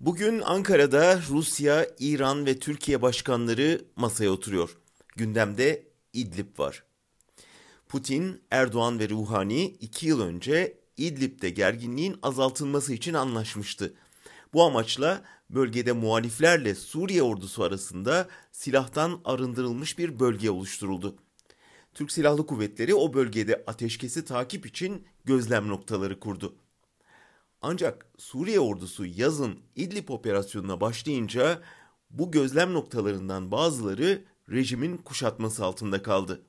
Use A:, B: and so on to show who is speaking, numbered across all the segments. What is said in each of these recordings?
A: Bugün Ankara'da Rusya, İran ve Türkiye başkanları masaya oturuyor. Gündemde İdlib var. Putin, Erdoğan ve Ruhani iki yıl önce İdlib'de gerginliğin azaltılması için anlaşmıştı. Bu amaçla bölgede muhaliflerle Suriye ordusu arasında silahtan arındırılmış bir bölge oluşturuldu. Türk Silahlı Kuvvetleri o bölgede ateşkesi takip için gözlem noktaları kurdu. Ancak Suriye ordusu yazın İdlib operasyonuna başlayınca bu gözlem noktalarından bazıları rejimin kuşatması altında kaldı.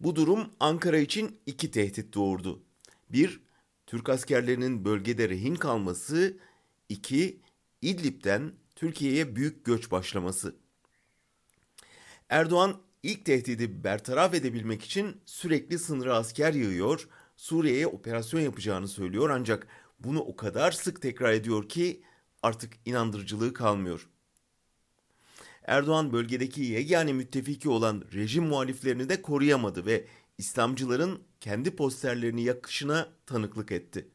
A: Bu durum Ankara için iki tehdit doğurdu. Bir, Türk askerlerinin bölgede rehin kalması, iki, İdlib'den Türkiye'ye büyük göç başlaması. Erdoğan ilk tehdidi bertaraf edebilmek için sürekli sınıra asker yığıyor, Suriye'ye operasyon yapacağını söylüyor ancak bunu o kadar sık tekrar ediyor ki artık inandırıcılığı kalmıyor. Erdoğan bölgedeki yegane müttefiki olan rejim muhaliflerini de koruyamadı ve İslamcıların kendi posterlerini yakışına tanıklık etti.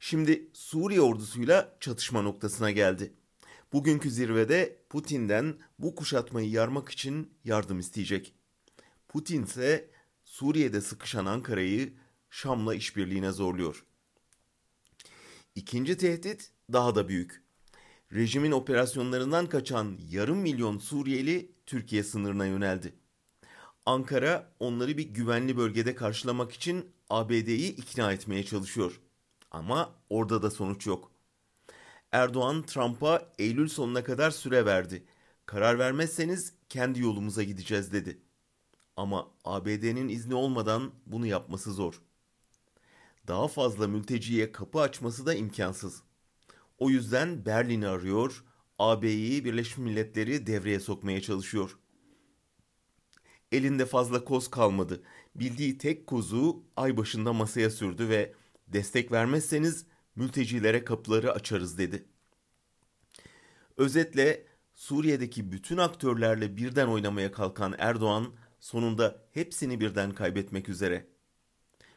A: Şimdi Suriye ordusuyla çatışma noktasına geldi. Bugünkü zirvede Putin'den bu kuşatmayı yarmak için yardım isteyecek. Putin ise Suriye'de sıkışan Ankara'yı Şam'la işbirliğine zorluyor. İkinci tehdit daha da büyük. Rejimin operasyonlarından kaçan yarım milyon Suriyeli Türkiye sınırına yöneldi. Ankara onları bir güvenli bölgede karşılamak için ABD'yi ikna etmeye çalışıyor. Ama orada da sonuç yok. Erdoğan Trump'a Eylül sonuna kadar süre verdi. Karar vermezseniz kendi yolumuza gideceğiz dedi. Ama ABD'nin izni olmadan bunu yapması zor. Daha fazla mülteciye kapı açması da imkansız. O yüzden Berlin'i arıyor, AB'yi Birleşmiş Milletleri devreye sokmaya çalışıyor. Elinde fazla koz kalmadı. Bildiği tek kozu ay başında masaya sürdü ve destek vermezseniz mültecilere kapıları açarız dedi. Özetle Suriye'deki bütün aktörlerle birden oynamaya kalkan Erdoğan sonunda hepsini birden kaybetmek üzere.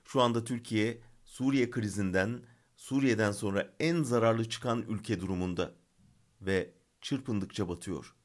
A: Şu anda Türkiye Suriye krizinden Suriye'den sonra en zararlı çıkan ülke durumunda ve çırpındıkça batıyor.